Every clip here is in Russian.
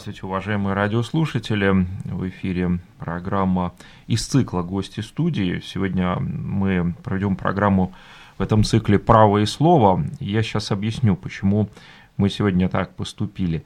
Здравствуйте, уважаемые радиослушатели. В эфире программа из цикла «Гости студии». Сегодня мы проведем программу в этом цикле «Право и слово». Я сейчас объясню, почему мы сегодня так поступили.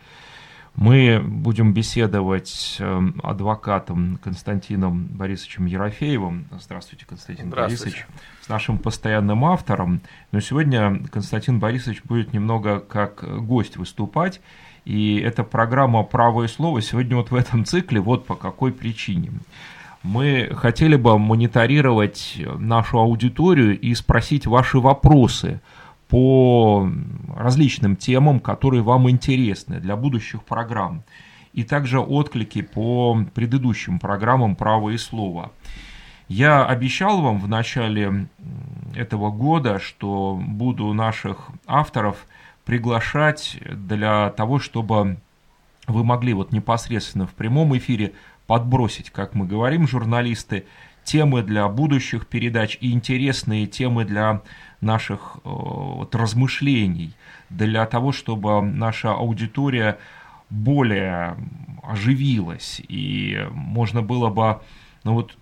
Мы будем беседовать с эм, адвокатом Константином Борисовичем Ерофеевым. Здравствуйте, Константин Здравствуйте. Борисович. С нашим постоянным автором. Но сегодня Константин Борисович будет немного как гость выступать. И эта программа «Право и слово» сегодня вот в этом цикле вот по какой причине. Мы хотели бы мониторировать нашу аудиторию и спросить ваши вопросы – по различным темам, которые вам интересны для будущих программ. И также отклики по предыдущим программам «Право и слово». Я обещал вам в начале этого года, что буду наших авторов приглашать для того, чтобы вы могли вот непосредственно в прямом эфире подбросить, как мы говорим, журналисты, темы для будущих передач и интересные темы для наших э, вот, размышлений, для того, чтобы наша аудитория более оживилась, и можно было бы ну, вот,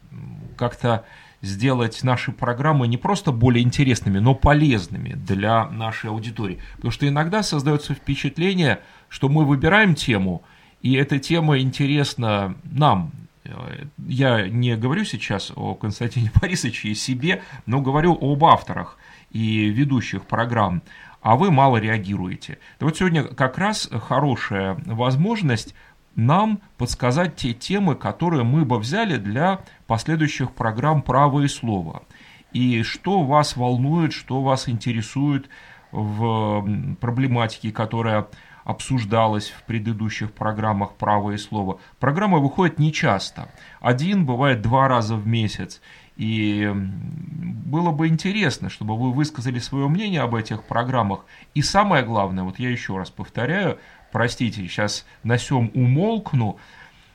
как-то сделать наши программы не просто более интересными, но полезными для нашей аудитории. Потому что иногда создается впечатление, что мы выбираем тему, и эта тема интересна нам, я не говорю сейчас о Константине Борисовиче и себе, но говорю об авторах и ведущих программ, а вы мало реагируете. Да вот сегодня как раз хорошая возможность нам подсказать те темы, которые мы бы взяли для последующих программ «Право и слово». И что вас волнует, что вас интересует в проблематике, которая обсуждалось в предыдущих программах «Право и слово». Программа выходит нечасто. Один, бывает два раза в месяц. И было бы интересно, чтобы вы высказали свое мнение об этих программах. И самое главное, вот я еще раз повторяю, простите, сейчас на сем умолкну,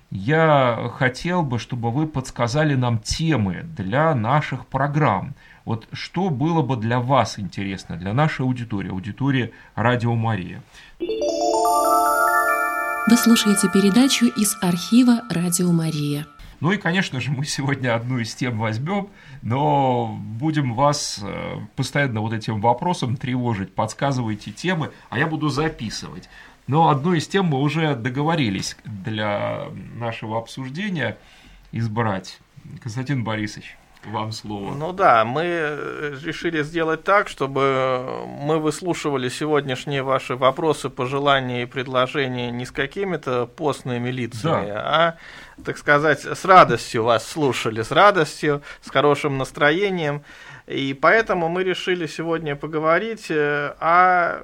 я хотел бы, чтобы вы подсказали нам темы для наших программ. Вот что было бы для вас интересно, для нашей аудитории, аудитории Радио Мария? Вы слушаете передачу из архива Радио Мария. Ну и, конечно же, мы сегодня одну из тем возьмем, но будем вас э, постоянно вот этим вопросом тревожить, подсказывайте темы, а я буду записывать. Но одну из тем мы уже договорились для нашего обсуждения избрать. Константин Борисович. Вам слово. Ну да, мы решили сделать так, чтобы мы выслушивали сегодняшние ваши вопросы, пожелания и предложения не с какими-то постными лицами, да. а, так сказать, с радостью вас слушали, с радостью, с хорошим настроением. И поэтому мы решили сегодня поговорить э, о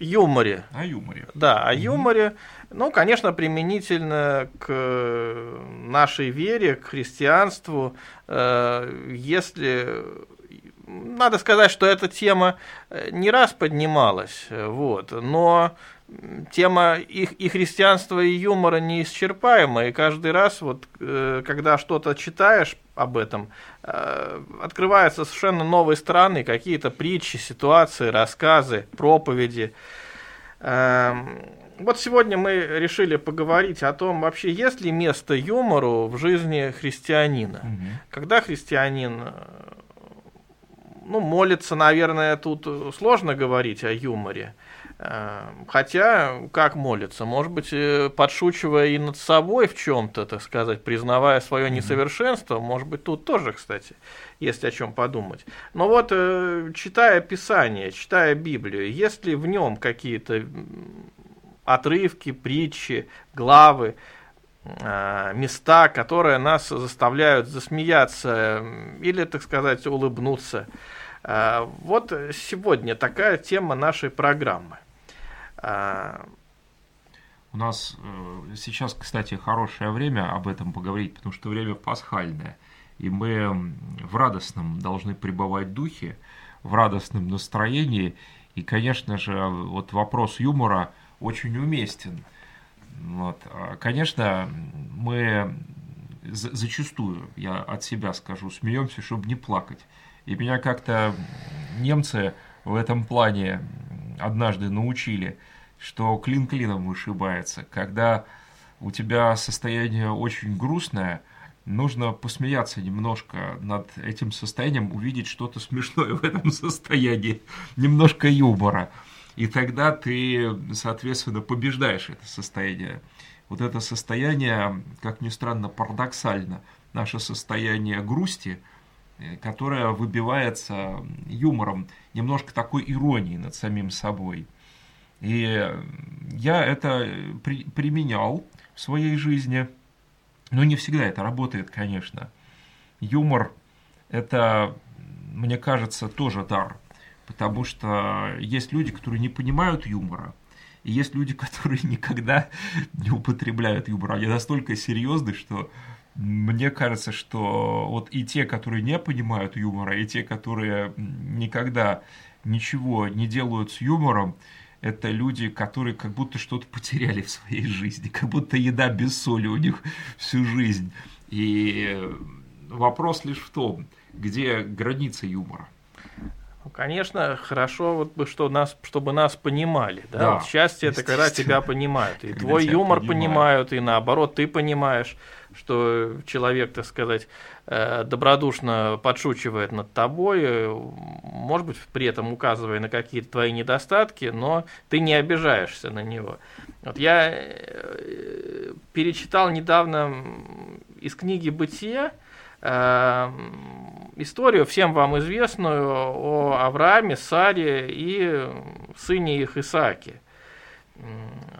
юморе. О юморе. Да, о юморе. Ну, конечно, применительно к нашей вере, к христианству. Э, если надо сказать, что эта тема э, не раз поднималась, вот, но тема и, и христианства, и юмора неисчерпаема, и каждый раз, вот, э, когда что-то читаешь об этом, открываются совершенно новые стороны, какие-то притчи, ситуации, рассказы, проповеди. Эм, вот сегодня мы решили поговорить о том, вообще есть ли место юмору в жизни христианина. Угу. Когда христианин э, ну, молится, наверное, тут сложно говорить о юморе. Хотя, как молится, может быть, э, подшучивая и над собой в чем-то, так сказать, признавая свое несовершенство, может быть, тут тоже, кстати, есть о чем подумать. Но вот, э, читая Писание, читая Библию, есть ли в нем какие-то отрывки, притчи, главы, э, места, которые нас заставляют засмеяться или, так сказать, улыбнуться. Вот сегодня такая тема нашей программы. У нас э, сейчас, кстати, хорошее время об этом поговорить, потому что время пасхальное. И мы в радостном должны пребывать духе, в радостном настроении. И, конечно же, вот вопрос юмора очень уместен. Вот. А, конечно, мы зачастую, я от себя скажу, смеемся, чтобы не плакать. И меня как-то немцы в этом плане однажды научили, что клин клином вышибается, когда у тебя состояние очень грустное, нужно посмеяться немножко над этим состоянием, увидеть что-то смешное в этом состоянии, немножко юмора. И тогда ты, соответственно, побеждаешь это состояние. Вот это состояние, как ни странно, парадоксально. Наше состояние грусти, э, которое выбивается юмором, немножко такой иронии над самим собой. И я это при, применял в своей жизни – но не всегда это работает, конечно. Юмор – это, мне кажется, тоже дар. Потому что есть люди, которые не понимают юмора, и есть люди, которые никогда не употребляют юмор. Они настолько серьезны, что мне кажется, что вот и те, которые не понимают юмора, и те, которые никогда ничего не делают с юмором, это люди, которые как будто что-то потеряли в своей жизни, как будто еда без соли у них всю жизнь. И вопрос лишь в том, где граница юмора. Ну, конечно, хорошо, вот бы, что нас, чтобы нас понимали. Да? Да, вот счастье это когда тебя понимают. И когда твой юмор понимают. понимают, и наоборот, ты понимаешь, что человек, так сказать, э, добродушно подшучивает над тобой, э, может быть, при этом указывая на какие-то твои недостатки, но ты не обижаешься на него. Вот я э, перечитал недавно из книги «Бытие», Эм, историю, всем вам известную, о Аврааме, Саре и сыне их Исааке.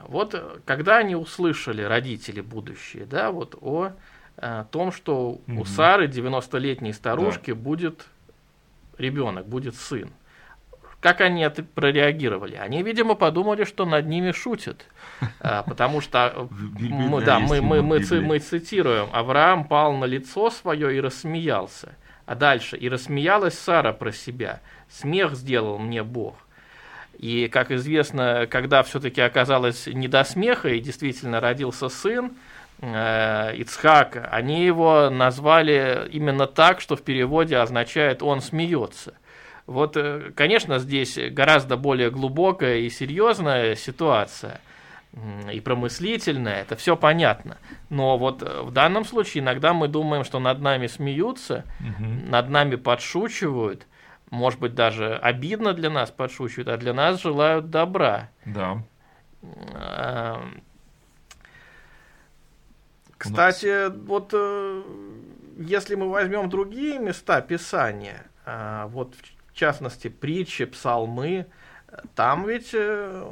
Вот когда они услышали, родители будущие, да, вот о, о том, что угу. у Сары, 90-летней старушки, да. будет ребенок, будет сын. Как они это прореагировали? Они, видимо, подумали, что над ними шутят. А, потому что мы, да, мы, мы, мы, мы цитируем, Авраам пал на лицо свое и рассмеялся. А дальше, и рассмеялась Сара про себя. Смех сделал мне Бог. И, как известно, когда все-таки оказалось не до смеха, и действительно родился сын, э, Ицхак, они его назвали именно так, что в переводе означает «он смеется». Вот, э, конечно, здесь гораздо более глубокая и серьезная ситуация – и промыслительное, это все понятно. Но вот э, в данном случае иногда мы думаем, что над нами смеются, угу. над нами подшучивают, может быть, даже обидно для нас подшучивают, а для нас желают добра. Да. Кстати, вот э, если мы возьмем другие места Писания, а, вот в частности притчи, псалмы, там ведь э,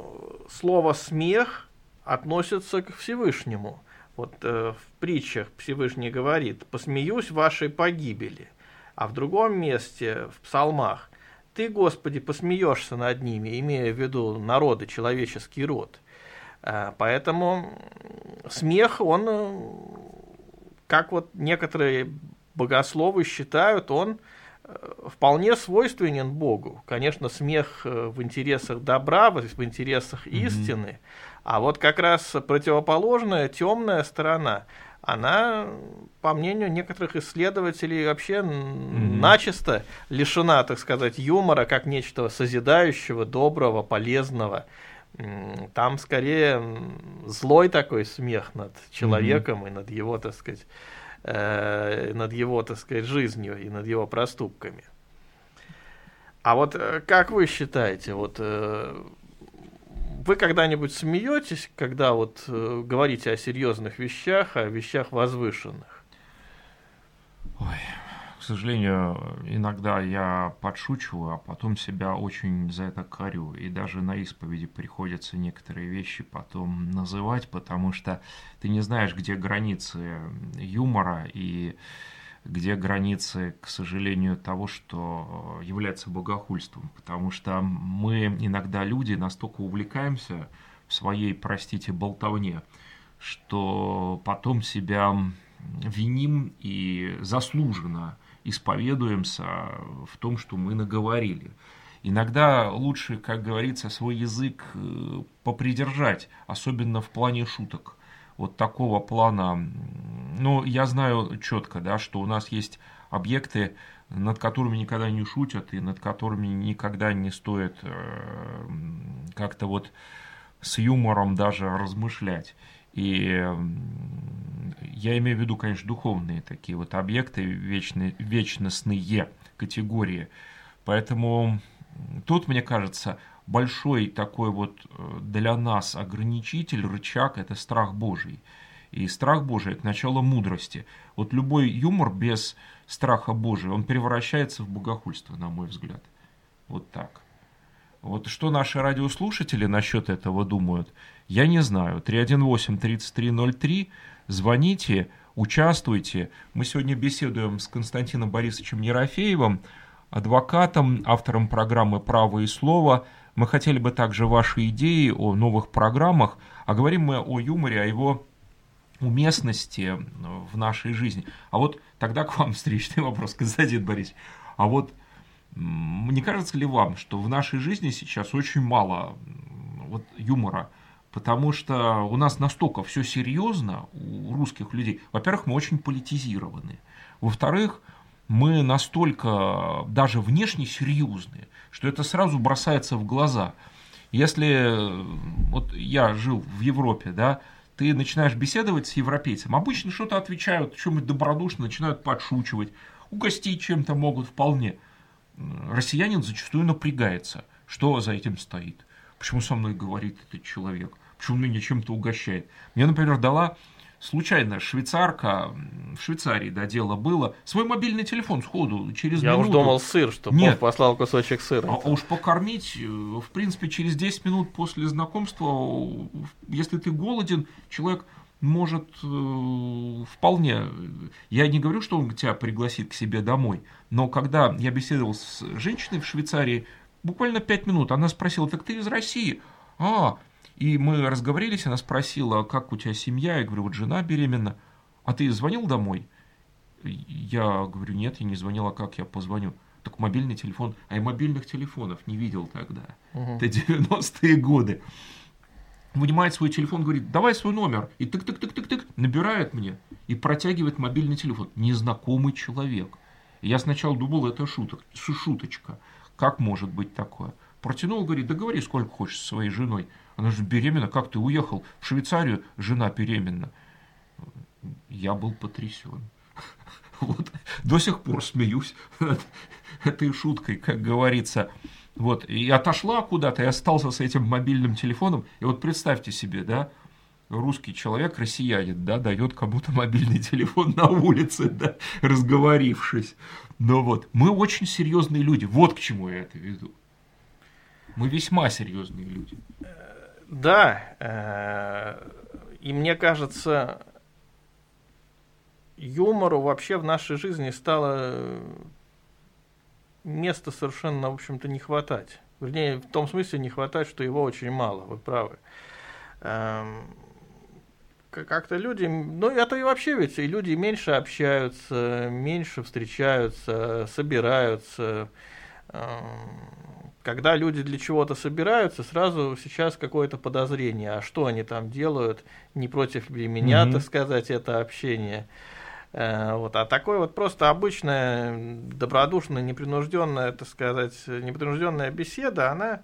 слово смех относятся к Всевышнему. Вот э, в притчах Всевышний говорит, посмеюсь вашей погибели. А в другом месте, в псалмах, ты, Господи, посмеешься над ними, имея в виду народы, человеческий род. Э, поэтому смех, он, э, как вот некоторые богословы считают, он э, вполне свойственен Богу. Конечно, смех в интересах добра, в интересах истины, mm-hmm а вот как раз противоположная, темная сторона, она, по мнению некоторых исследователей, вообще mm-hmm. начисто лишена, так сказать, юмора как нечто созидающего, доброго, полезного. Там скорее злой такой смех над человеком mm-hmm. и над его, так сказать, э, над его, так сказать, жизнью и над его проступками. А вот э, как вы считаете, вот э, вы когда-нибудь смеетесь, когда вот э, говорите о серьезных вещах, о вещах возвышенных? Ой, к сожалению, иногда я подшучиваю, а потом себя очень за это корю. И даже на исповеди приходится некоторые вещи потом называть, потому что ты не знаешь, где границы юмора и где границы, к сожалению, того, что является богохульством. Потому что мы иногда люди настолько увлекаемся в своей, простите, болтовне, что потом себя виним и заслуженно исповедуемся в том, что мы наговорили. Иногда лучше, как говорится, свой язык э, попридержать, особенно в плане шуток вот такого плана, ну, я знаю четко, да, что у нас есть объекты, над которыми никогда не шутят и над которыми никогда не стоит э, как-то вот с юмором даже размышлять. И я имею в виду, конечно, духовные такие вот объекты, вечные, вечностные категории. Поэтому тут, мне кажется, большой такой вот э, для нас ограничитель, рычаг – это страх Божий. И страх Божий – это начало мудрости. Вот любой юмор без страха Божия, он превращается в богохульство, на мой взгляд. Вот так. Вот что наши радиослушатели насчет этого думают, я не знаю. 318-3303, звоните, участвуйте. Мы сегодня беседуем с Константином Борисовичем Ерофеевым, адвокатом, автором программы «Право и слово». Мы хотели бы также ваши идеи о новых программах, а говорим мы о юморе, о его уместности в нашей жизни. А вот тогда к вам встречный вопрос, Константин Борисович. А вот не кажется ли вам, что в нашей жизни сейчас очень мало вот, юмора? Потому что у нас настолько все серьезно у русских людей. Во-первых, мы очень политизированы. Во-вторых, мы настолько даже внешне серьезные, что это сразу бросается в глаза. Если вот я жил в Европе, да, ты начинаешь беседовать с европейцем, обычно что-то отвечают, чем-нибудь добродушно, начинают подшучивать, угостить чем-то могут вполне. Россиянин зачастую напрягается, что за этим стоит. Почему со мной говорит этот человек? Почему меня чем-то угощает? Мне, например, дала случайно швейцарка, в Швейцарии, да, дело было, свой мобильный телефон сходу, через Я минуту. уж думал сыр, что Нет. послал кусочек сыра. А, а уж покормить, э, в принципе, через 10 минут после знакомства, если ты голоден, человек может э, вполне... Я не говорю, что он тебя пригласит к себе домой, но когда я беседовал с женщиной в Швейцарии, буквально 5 минут, она спросила, так ты из России? А, и мы разговорились, она спросила, как у тебя семья? Я говорю, вот жена беременна. А ты звонил домой? Я говорю, нет, я не звонил, а как я позвоню? Так мобильный телефон. А я мобильных телефонов не видел тогда. Угу. Это 90-е годы. Вынимает свой телефон, говорит, давай свой номер. И тык-тык-тык-тык-тык, набирает мне и протягивает мобильный телефон. Незнакомый человек. я сначала думал, это шуток, шуточка. Как может быть такое? Протянул, говорит, да говори сколько хочешь со своей женой. Она же беременна, как ты уехал в Швейцарию, жена беременна. Я был потрясен. Вот. До сих пор смеюсь над этой шуткой, как говорится. Вот. И отошла куда-то, и остался с этим мобильным телефоном. И вот представьте себе, да, русский человек, россиянин, да, дает кому-то мобильный телефон на улице, да, разговорившись. Но вот, мы очень серьезные люди. Вот к чему я это веду. Мы весьма серьезные люди. Да, э, и мне кажется, юмору вообще в нашей жизни стало места совершенно, в общем-то, не хватать. Вернее, в том смысле не хватать, что его очень мало, вы правы. Эм, как-то люди, ну это и вообще ведь и люди меньше общаются, меньше встречаются, собираются. Когда люди для чего-то собираются, сразу сейчас какое-то подозрение, а что они там делают, не против ли меня, mm-hmm. так сказать, это общение. Э, вот, а такое вот просто обычная, добродушная, непринужденная, так сказать, непринужденная беседа, она,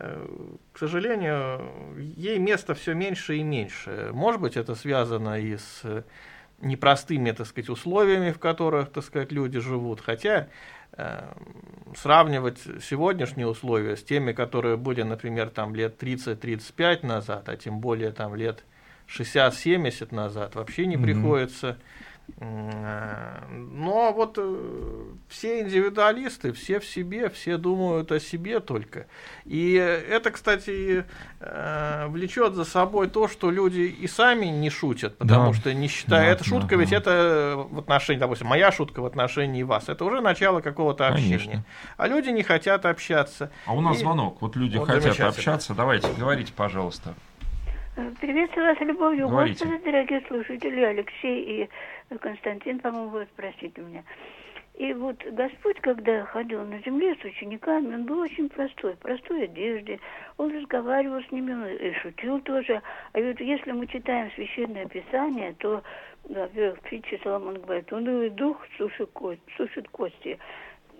э, к сожалению, ей места все меньше и меньше. Может быть, это связано и с непростыми, так сказать, условиями, в которых, так сказать, люди живут, хотя сравнивать сегодняшние условия с теми, которые были, например, там лет 30-35 назад, а тем более там лет 60-70 назад, вообще не mm-hmm. приходится. Э, но вот э, все индивидуалисты, все в себе, все думают о себе только. И это, кстати, э, влечет за собой то, что люди и сами не шутят, потому да. что не считая, да, эта шутка, да, ведь да. это в отношении, допустим, моя шутка в отношении вас, это уже начало какого-то общения. Конечно. А люди не хотят общаться. А у нас и... звонок, вот люди вот хотят общаться, давайте, говорите, пожалуйста. Приветствую вас любовью Говорите. Господа, дорогие слушатели, Алексей и Константин, по-моему, вы спросите меня. И вот Господь, когда ходил на земле с учениками, он был очень простой, простой одежде. Он разговаривал с ними, он и шутил тоже. А ведь если мы читаем Священное Писание, то, во-первых, в притче Соломон говорит, унылый дух сушит, кость, сушит кости.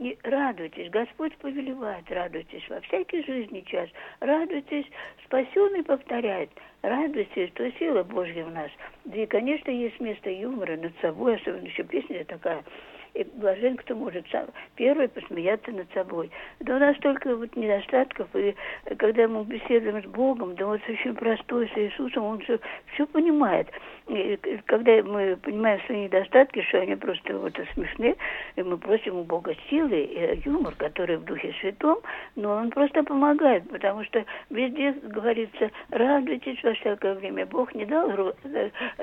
И радуйтесь, Господь повелевает, радуйтесь во всякий жизни час, радуйтесь, спасенный повторяет, радуйтесь, то сила Божья в нас. Да и, конечно, есть место юмора над собой, особенно еще песня такая – и блажен, кто может сам первый посмеяться над собой. Да у нас только вот недостатков, и когда мы беседуем с Богом, да вот очень простой, с Иисусом, Он все, все понимает. И когда мы понимаем свои недостатки, что они просто вот смешны, и мы просим у Бога силы и юмор, который в Духе Святом, но Он просто помогает, потому что везде говорится, радуйтесь во всякое время. Бог не дал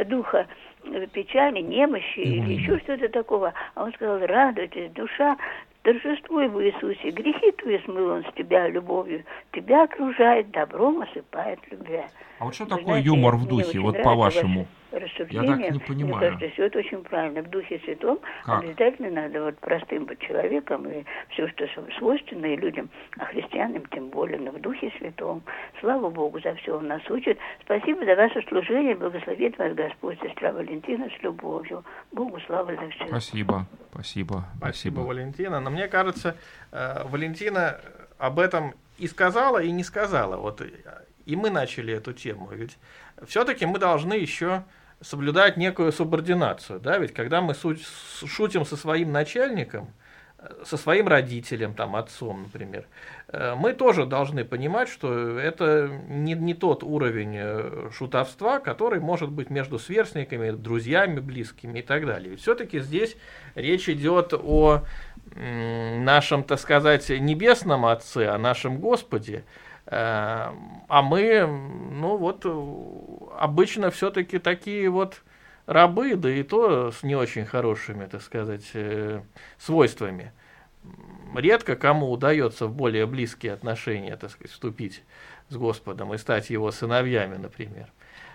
духа печали, немощи или еще что-то такого. А он сказал, радуйтесь, душа, торжествуй в Иисусе. Грехи твои смыл он с тебя любовью. Тебя окружает добром, осыпает любя. А вот что Вы такое знаете, юмор в духе, вот по-вашему? Я так не понимаю. Мне кажется, все это очень правильно. В Духе Святом как? обязательно надо вот простым быть человеком и все, что свойственно и людям, а христианам тем более, но в Духе Святом. Слава Богу за все Он нас учит. Спасибо за ваше служение. Благословит вас Господь, сестра Валентина, с любовью. Богу слава за все. Спасибо, спасибо, спасибо. Спасибо, Валентина. Но мне кажется, э, Валентина об этом и сказала, и не сказала. Вот и мы начали эту тему. Ведь все-таки мы должны еще соблюдать некую субординацию. Да? Ведь когда мы шутим со своим начальником, со своим родителем, там, отцом, например, э, мы тоже должны понимать, что это не, не тот уровень э, шутовства, который может быть между сверстниками, друзьями, близкими и так далее. Все-таки здесь речь идет о нашем, так сказать, небесном Отце, о нашем Господе, Э, а мы, ну вот, обычно все-таки такие вот рабы, да и то с не очень хорошими, так сказать, э, свойствами. Редко кому удается в более близкие отношения, так сказать, вступить с Господом и стать его сыновьями, например.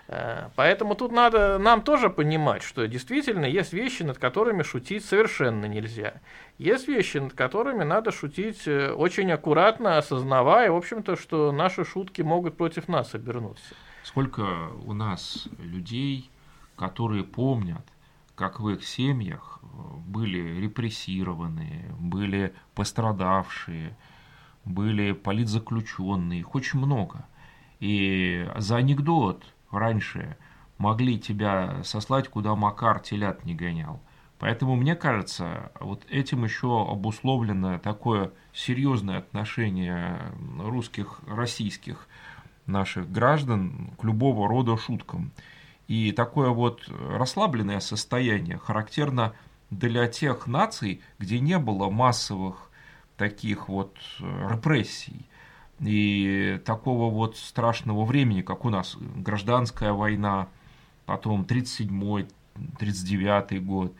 Э, поэтому тут надо нам тоже понимать, что действительно есть вещи, над которыми шутить совершенно нельзя. Есть вещи, над которыми надо шутить э, очень аккуратно, осознавая, в общем-то, что наши шутки могут против нас обернуться. Сколько у нас людей, которые помнят, как в их семьях э, были репрессированные, были пострадавшие, были политзаключенные, их очень много. И за анекдот раньше могли тебя сослать, куда Макар телят не гонял. Поэтому мне кажется, вот этим еще обусловлено такое серьезное отношение русских, российских наших граждан к любого рода шуткам. И такое вот расслабленное состояние характерно для тех наций, где не было массовых таких вот репрессий и такого вот страшного времени, как у нас гражданская война, потом 37-й, 39-й год,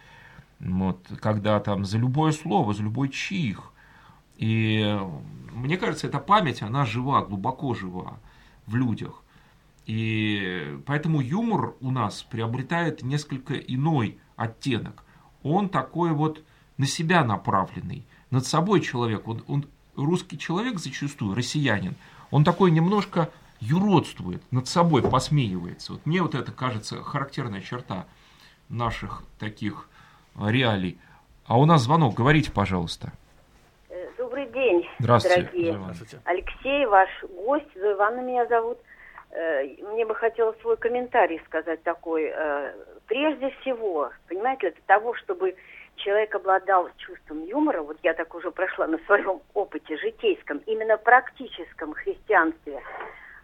вот, когда там за любое слово, за любой чих. И мне кажется, эта память, она жива, глубоко жива в людях. И поэтому юмор у нас приобретает несколько иной оттенок. Он такой вот на себя направленный, над собой человек, он, он русский человек зачастую, россиянин, он такой немножко юродствует, над собой посмеивается. Вот мне вот это кажется характерная черта наших таких реалий. А у нас звонок, говорите, пожалуйста. Э, добрый день, Здравствуйте. дорогие. Здравствуйте. Алексей, ваш гость, Зоя Ивановна меня зовут. Э, мне бы хотелось свой комментарий сказать такой. Э, прежде всего, понимаете, для того, чтобы человек обладал чувством юмора, вот я так уже прошла на своем опыте житейском, именно практическом христианстве,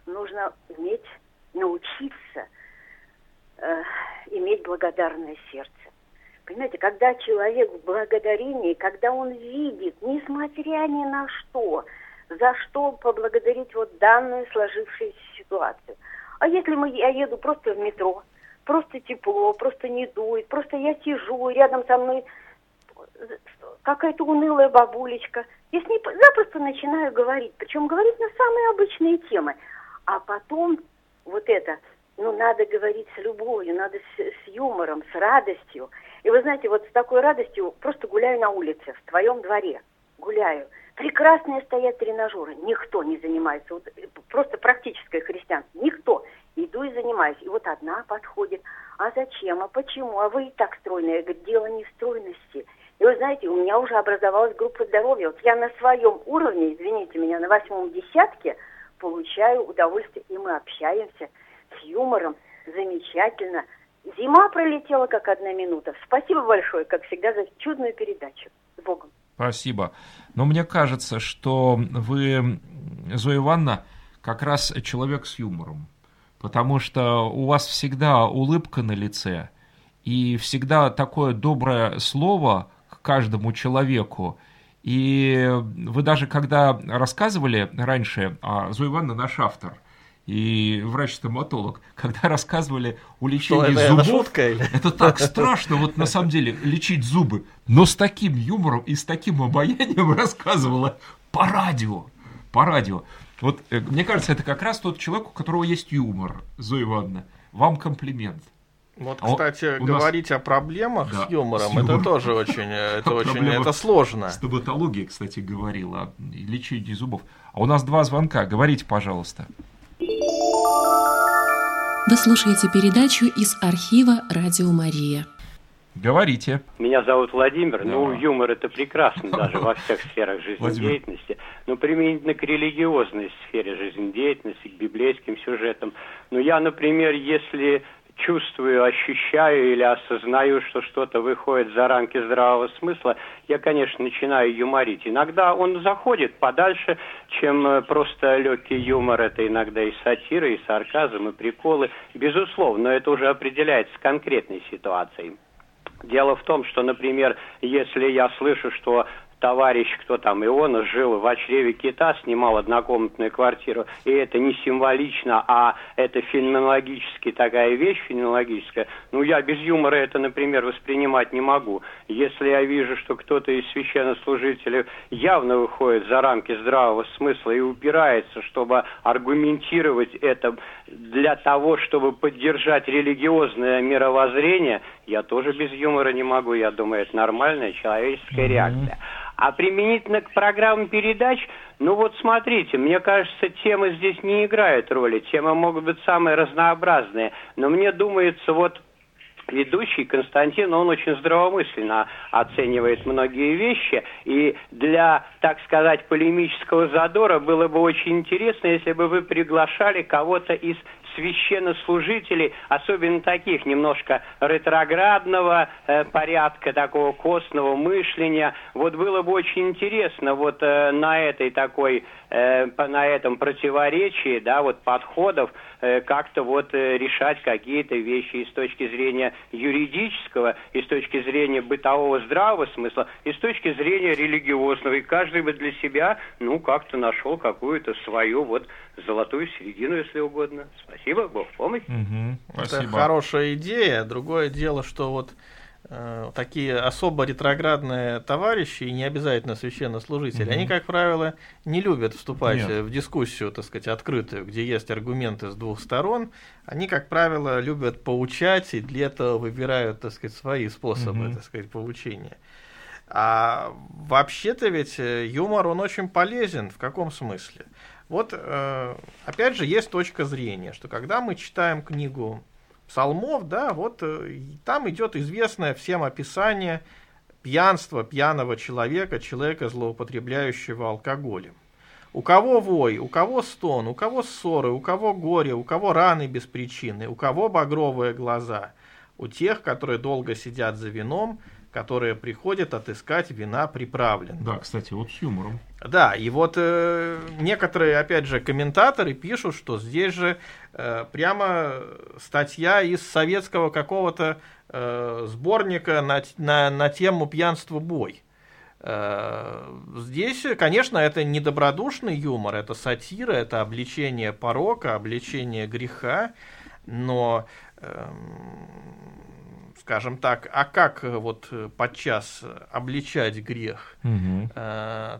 нужно уметь научиться э, иметь благодарное сердце. Понимаете, когда человек в благодарении, когда он видит, несмотря ни на что, за что поблагодарить вот данную сложившуюся ситуацию. А если мы, я еду просто в метро, просто тепло, просто не дует, просто я сижу, рядом со мной какая-то унылая бабулечка. Я с ней запросто начинаю говорить, причем говорить на самые обычные темы. А потом вот это, ну, надо говорить с любовью, надо с, с юмором, с радостью. И вы знаете, вот с такой радостью просто гуляю на улице, в твоем дворе, гуляю. Прекрасные стоят тренажеры, никто не занимается, вот, э, просто практическое христианство, никто. Иду и занимаюсь. И вот одна подходит, а зачем, а почему, а вы и так стройные. Я говорю, дело не в стройности, И вы знаете, у меня уже образовалась группа здоровья. Вот я на своем уровне, извините меня, на восьмом десятке получаю удовольствие, и мы общаемся с юмором, замечательно. Зима пролетела как одна минута. Спасибо большое, как всегда, за чудную передачу. С Богом. Спасибо. Но мне кажется, что вы, Зоя Ивановна, как раз человек с юмором. Потому что у вас всегда улыбка на лице, и всегда такое доброе слово каждому человеку. И вы даже когда рассказывали раньше, а Зоя Ивановна наш автор – и врач-стоматолог, когда рассказывали о лечении Что, это, зубов, это, или? это так страшно, вот на самом деле, лечить зубы, но с таким юмором и с таким обаянием рассказывала по радио, по радио. Вот э, мне кажется, это как раз тот человек, у которого есть юмор, Зоя Ивановна. Вам комплимент. Вот, а кстати, а говорить нас... о проблемах да, с, юмором, с юмором, это тоже очень, э, это очень, это сложно. Стоматология, кстати, говорила, лечение зубов. А у нас два звонка, говорите, пожалуйста. Вы слушаете передачу из архива «Радио Мария». Говорите. Меня зовут Владимир. Ну, да. Ну, юмор это прекрасно даже во всех сферах жизнедеятельности. Но применительно к религиозной сфере жизнедеятельности, к библейским сюжетам. Ну, я, например, если чувствую, ощущаю или осознаю, что что-то выходит за рамки здравого смысла, я, конечно, начинаю юморить. Иногда он заходит подальше, чем э, просто легкий юмор. Это иногда и сатира, и сарказм, и приколы. Безусловно, но это уже определяется конкретной ситуацией. Дело в том, что, например, если я слышу, что товарищ, кто там, Иона, жил в чреве кита, снимал однокомнатную квартиру, и это не символично, а это феноменологически такая вещь, феноменологическая, ну, я без юмора это, например, воспринимать не могу. Если я вижу, что кто-то из священнослужителей явно выходит за рамки здравого смысла и упирается, чтобы аргументировать это для того, чтобы поддержать религиозное мировоззрение, я тоже без юмора не могу, я думаю, это нормальная человеческая mm-hmm. реакция. А применительно к программам передач, ну вот смотрите, мне кажется, темы здесь не играют роли. Темы могут быть самые разнообразные. Но мне думается, вот ведущий Константин, он очень здравомысленно оценивает многие вещи, и для, так сказать, полемического задора было бы очень интересно, если бы вы приглашали кого-то из священнослужителей, особенно таких немножко ретроградного э, порядка, такого костного мышления. Вот было бы очень интересно вот э, на этой такой, э, на этом противоречии, да, вот подходов как-то вот э, решать какие-то вещи и с точки зрения юридического, и с точки зрения бытового здравого смысла, и с точки зрения религиозного. И каждый бы для себя, ну, как-то нашел какую-то свою вот золотую середину, если угодно. Спасибо, Бог помощь. Угу, спасибо. Это хорошая идея. Другое дело, что вот э, такие особо ретроградные товарищи, и не обязательно священнослужители, угу. они, как правило, не любят вступать Нет. в дискуссию, так сказать, открытую, где есть аргументы с двух сторон. Они, как правило, любят поучать, и для этого выбирают, так сказать, свои способы, угу. так сказать, поучения. А вообще-то ведь э, юмор, он очень полезен. В каком смысле? Вот, э, опять же, есть точка зрения, что когда мы читаем книгу псалмов, да, вот э, там идет известное всем описание пьянства пьяного человека, человека, злоупотребляющего алкоголем. У кого вой, у кого стон, у кого ссоры, у кого горе, у кого раны без причины, у кого багровые глаза. У тех, которые долго сидят за вином, которые приходят отыскать вина приправленного. Да, кстати, вот с юмором. Да, и вот э, некоторые, опять же, комментаторы пишут, что здесь же э, прямо статья из советского какого-то э, сборника на, на, на тему пьянства бой. Э, здесь, конечно, это недобродушный юмор, это сатира, это обличение порока, обличение греха, но эм, скажем так, а как э, вот э, подчас обличать грех? Угу.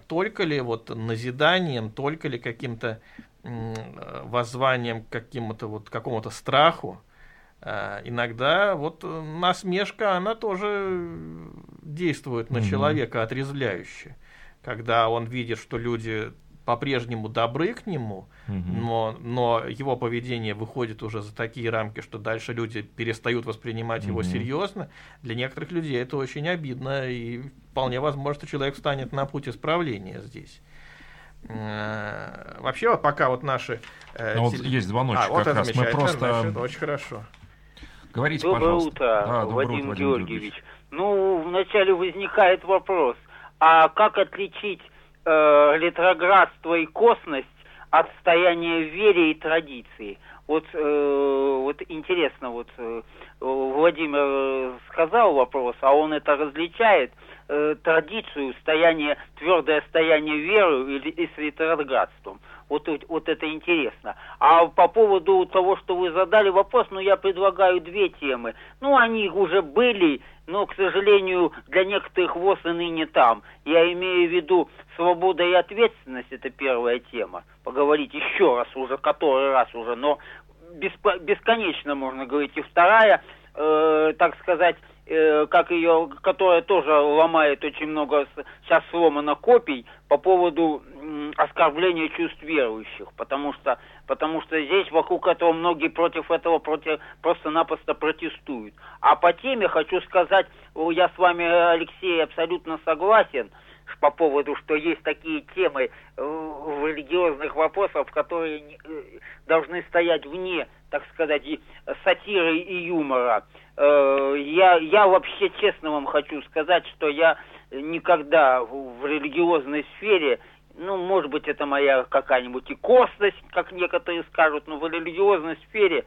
только ли вот назиданием, только ли каким-то воззванием к какому-то вот какому-то страху? иногда вот насмешка, она тоже действует на угу. человека отрезвляюще. Когда он видит, что люди по-прежнему добры к нему, но, но его поведение выходит уже за такие рамки, что дальше люди перестают воспринимать его серьезно, для некоторых людей это очень обидно, и вполне возможно, что человек встанет на путь исправления здесь. Э, вообще, вот пока вот наши... Э, ну, вот есть звоночек а, вот как раз. Мы просто... Значит, очень хорошо. Говорите, доброе пожалуйста. Утро, да, Вадим, Вадим Георгиевич. Георгиевич. Ну, вначале возникает вопрос, а как отличить э, ретроградство и косность от состояния в вере и традиции? Вот, э, вот интересно, вот э, Владимир сказал вопрос, а он это различает э, традицию стояния, твердое стояние веры или и с ретроградством. Вот, вот это интересно. А по поводу того, что вы задали вопрос, ну, я предлагаю две темы. Ну, они уже были, но, к сожалению, для некоторых ВОЗ и ныне там. Я имею в виду свобода и ответственность, это первая тема. Поговорить еще раз уже, который раз уже, но бесконечно можно говорить. И вторая, э, так сказать, э, как ее, которая тоже ломает очень много сейчас сломано копий по поводу оскорбления чувств верующих, потому что, потому что здесь вокруг этого многие против этого против, просто-напросто протестуют. А по теме хочу сказать, я с вами, Алексей, абсолютно согласен, по поводу, что есть такие темы э, в религиозных вопросах, которые э, должны стоять вне, так сказать, сатиры и юмора. Э, я, я вообще честно вам хочу сказать, что я никогда в религиозной сфере, ну, может быть, это моя какая-нибудь и косность, как некоторые скажут, но в религиозной сфере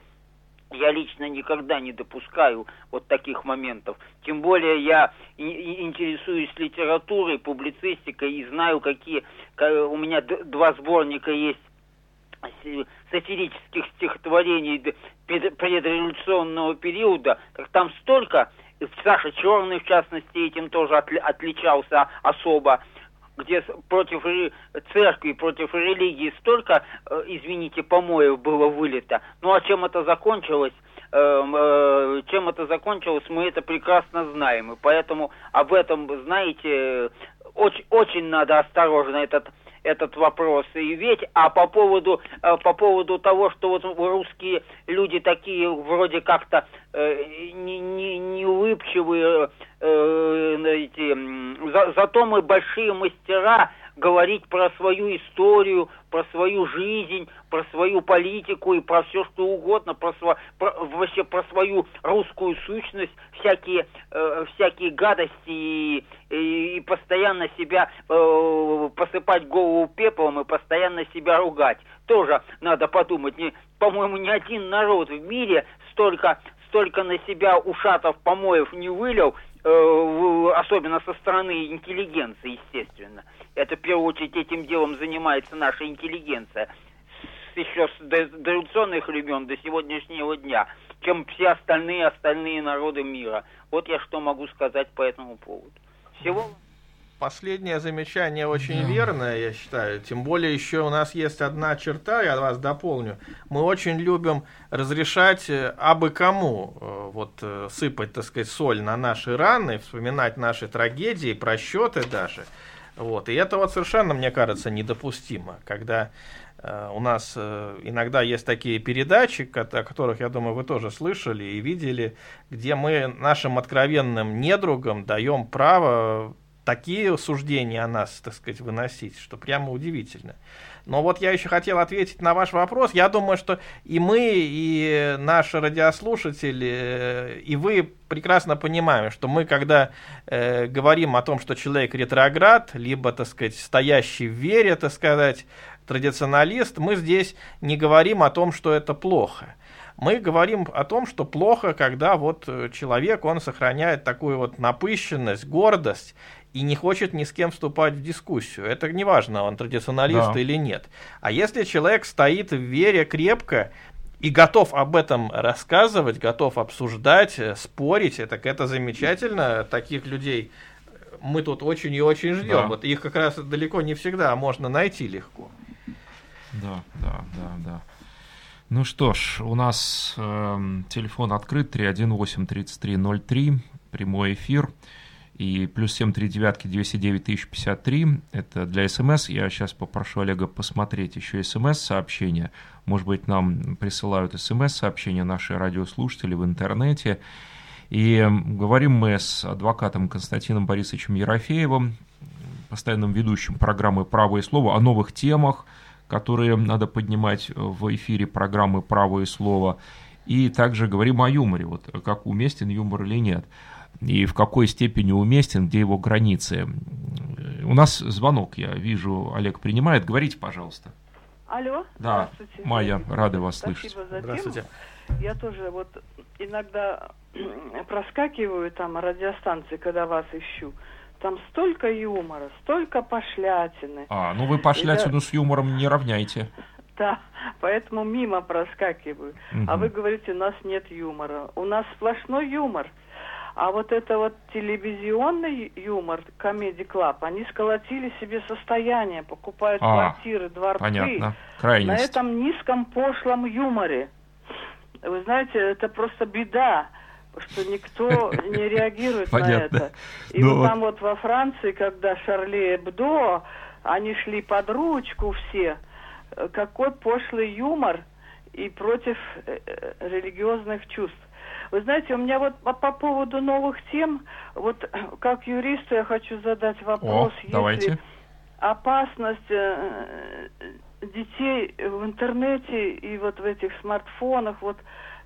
я лично никогда не допускаю вот таких моментов. Тем более я интересуюсь литературой, публицистикой и знаю, какие... У меня два сборника есть сатирических стихотворений предреволюционного периода, как там столько, Саша Черный, в частности, этим тоже отличался особо, где против церкви, против религии столько, э, извините, помоев было вылито. Ну а чем это закончилось? Эм, э, чем это закончилось, мы это прекрасно знаем. И поэтому об этом, знаете, очень, очень надо осторожно этот этот вопрос. И ведь, а по поводу э, по поводу того, что вот русские люди такие вроде как-то э, не, не, не улыбчивые, э, эти, за, зато мы большие мастера говорить про свою историю, про свою жизнь, про свою политику и про все что угодно, про, сво, про вообще про свою русскую сущность, всякие э, всякие гадости и, и, и постоянно себя э, посыпать голову пеплом и постоянно себя ругать. Тоже надо подумать. Не, по-моему, ни один народ в мире столько столько на себя ушатов помоев не вылил, особенно со стороны интеллигенции, естественно. Это в первую очередь этим делом занимается наша интеллигенция с еще с дореволюционных времен до сегодняшнего дня, чем все остальные остальные народы мира. Вот я что могу сказать по этому поводу. Всего Последнее замечание очень верное, я считаю. Тем более еще у нас есть одна черта, я вас дополню. Мы очень любим разрешать э, абы кому э, вот э, сыпать, так сказать, соль на наши раны, вспоминать наши трагедии, просчеты даже. Вот. И это вот совершенно, мне кажется, недопустимо, когда у нас иногда есть такие передачи, о которых, я думаю, вы тоже слышали и видели, где мы нашим откровенным недругам даем право такие суждения о нас, так сказать, выносить, что прямо удивительно. Но вот я еще хотел ответить на ваш вопрос. Я думаю, что и мы, и наши радиослушатели, э, и вы прекрасно понимаем, что мы, когда э, говорим о том, что человек ретроград, либо, так сказать, стоящий в вере, так сказать, традиционалист, мы здесь не говорим о том, что это плохо мы говорим о том, что плохо, когда вот э, человек, он сохраняет такую вот напыщенность, гордость и не хочет ни с кем вступать в дискуссию. Это не важно, он традиционалист да. или нет. А если человек стоит в вере крепко и готов об этом рассказывать, готов обсуждать, э, спорить, так это замечательно. Таких людей мы тут очень и очень ждем. Да. Вот их как раз далеко не всегда можно найти легко. Да, да, да, да. Ну что ж, у нас э, телефон открыт 318-3303, прямой эфир. И плюс 739 209 1053 это для смс. Я сейчас попрошу Олега посмотреть еще смс-сообщения. Может быть, нам присылают смс-сообщения наши радиослушатели в интернете. И говорим мы с адвокатом Константином Борисовичем Ерофеевым, постоянным ведущим программы «Право и слово» о новых темах, которые надо поднимать в эфире программы «Право и слово». И также говорим о юморе, вот как уместен юмор или нет, и в какой степени уместен, где его границы. У нас звонок, я вижу, Олег принимает. Говорите, пожалуйста. Алло. Да, Майя, рады вас слышать. За Здравствуйте. Тему. Я тоже вот иногда проскакиваю там радиостанции, когда вас ищу. Там столько юмора, столько пошлятины. А, ну вы пошлятину да... с юмором не равняйте. Да, поэтому мимо проскакиваю. Угу. А вы говорите, у нас нет юмора. У нас сплошной юмор. А вот это вот телевизионный юмор, Comedy Club, они сколотили себе состояние, покупают а, квартиры, дворцы. Понятно. Крайность. На этом низком пошлом юморе. Вы знаете, это просто беда что никто не реагирует на это. И ну вот там вот во Франции, когда Шарли Эбдо, они шли под ручку все, э, какой пошлый юмор и против э, э, религиозных чувств. Вы знаете, у меня вот по, по поводу новых тем, вот как юристу я хочу задать вопрос, О, давайте. опасность детей в интернете и вот в этих смартфонах, вот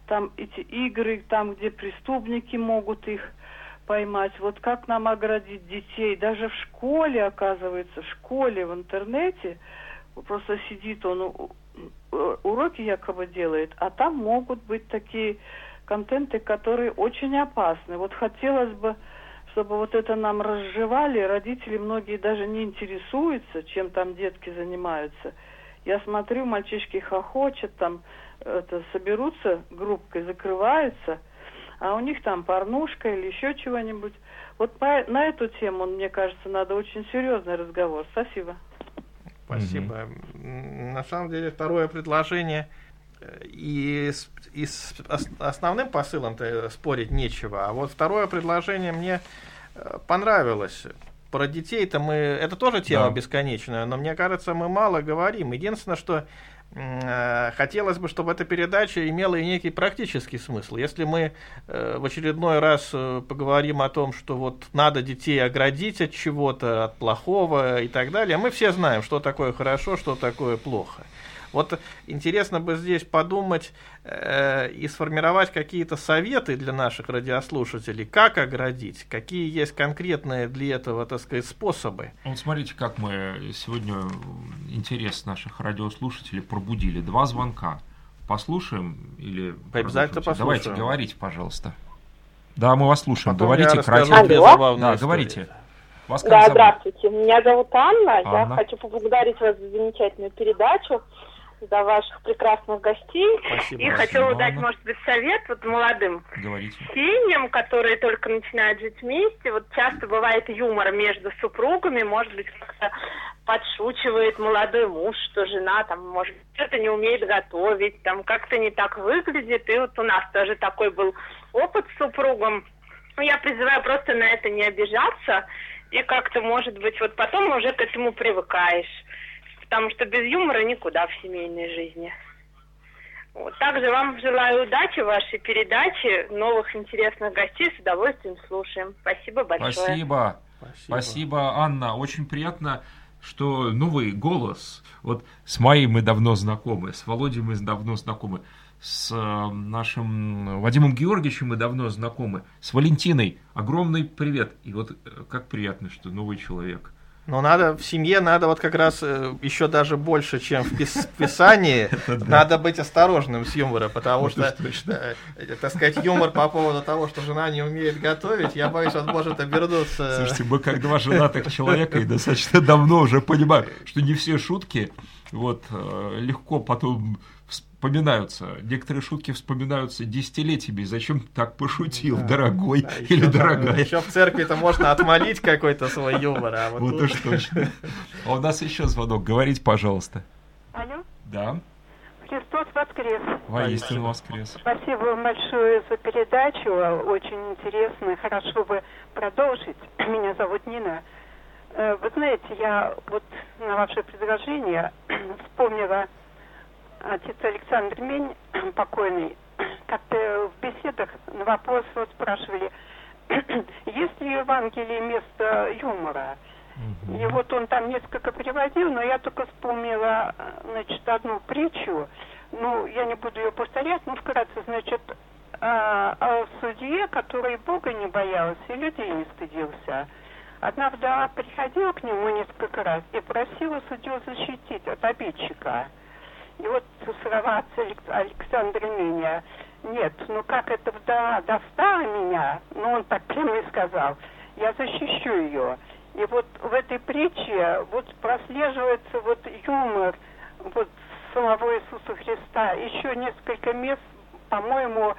там эти игры, там, где преступники могут их поймать. Вот как нам оградить детей? Даже в школе, оказывается, в школе, в интернете, просто сидит он, уроки якобы делает, а там могут быть такие контенты, которые очень опасны. Вот хотелось бы, чтобы вот это нам разжевали. Родители многие даже не интересуются, чем там детки занимаются. Я смотрю, мальчишки хохочут, там это, соберутся группкой, закрываются, а у них там порнушка или еще чего-нибудь. Вот по, на эту тему, мне кажется, надо очень серьезный разговор. Спасибо. Спасибо. Угу. На самом деле, второе предложение и с, и с основным посылом-то спорить нечего. А вот второе предложение мне э, понравилось. Про детей-то мы... Это тоже тема да. бесконечная, но мне кажется, мы мало говорим. Единственное, что Э, хотелось бы, чтобы эта передача имела и некий практический смысл. Если мы э, в очередной раз поговорим о том, что вот надо детей оградить от чего-то, от плохого и так далее, мы все знаем, что такое хорошо, что такое плохо. Вот интересно бы здесь подумать э, и сформировать какие-то советы для наших радиослушателей, как оградить, какие есть конкретные для этого, так сказать, способы. Вот смотрите, как мы сегодня интерес наших радиослушателей пробудили. Два звонка. Послушаем или Обязательно послушаем. Давайте, говорите, пожалуйста. Да, мы вас слушаем. Потом говорите кратко. Да, говорите. Вас да, зовут? здравствуйте. Меня зовут Анна. Анна. Я хочу поблагодарить вас за замечательную передачу за ваших прекрасных гостей. Спасибо. И хотела дать, может быть, совет вот молодым Говорите. семьям, которые только начинают жить вместе. Вот часто бывает юмор между супругами, может быть, как-то подшучивает молодой муж, что жена там, может, что-то не умеет готовить, там как-то не так выглядит. И вот у нас тоже такой был опыт с супругом. Я призываю просто на это не обижаться и как-то, может быть, вот потом уже к этому привыкаешь потому что без юмора никуда в семейной жизни. Вот. Также вам желаю удачи в вашей передаче, новых интересных гостей, с удовольствием слушаем. Спасибо большое. Спасибо. Спасибо, Спасибо Анна. Очень приятно, что новый голос. Вот с Майей мы давно знакомы, с Володей мы давно знакомы, с э, нашим Вадимом Георгиевичем мы давно знакомы, с Валентиной огромный привет. И вот э, как приятно, что новый человек. Но надо в семье надо вот как раз э, еще даже больше, чем в Писании, надо быть осторожным с юмором, потому что, э, так сказать, юмор по поводу того, что жена не умеет готовить, я боюсь, он может обернуться. Слушайте, мы как два женатых человека и достаточно давно уже понимаем, что не все шутки вот э, легко потом вспоминаются, некоторые шутки вспоминаются десятилетиями. Зачем так пошутил, да, дорогой да, или еще, дорогая? Еще в церкви-то можно отмолить какой-то свой юмор. А вот, вот тут... уж точно. А у нас еще звонок. Говорите, пожалуйста. Алло? Да. Христос воскрес. Воистину воскрес. Спасибо вам большое за передачу. Очень интересно. Хорошо бы продолжить. Меня зовут Нина. Э, вы знаете, я вот на ваше предложение вспомнила отец Александр Мень, покойный, как-то в беседах на вопрос вот спрашивали, есть ли в Евангелии место юмора? И вот он там несколько приводил, но я только вспомнила, значит, одну притчу. Ну, я не буду ее повторять, но вкратце, значит, о, о судье, который Бога не боялся и людей не стыдился. Одна вдова приходила к нему несколько раз и просила судью защитить от обидчика. И вот слова Александра меня. Нет, ну как эта вдова достала меня, ну он так прямо и сказал, я защищу ее. И вот в этой притче вот прослеживается вот юмор вот самого Иисуса Христа. Еще несколько мест, по-моему,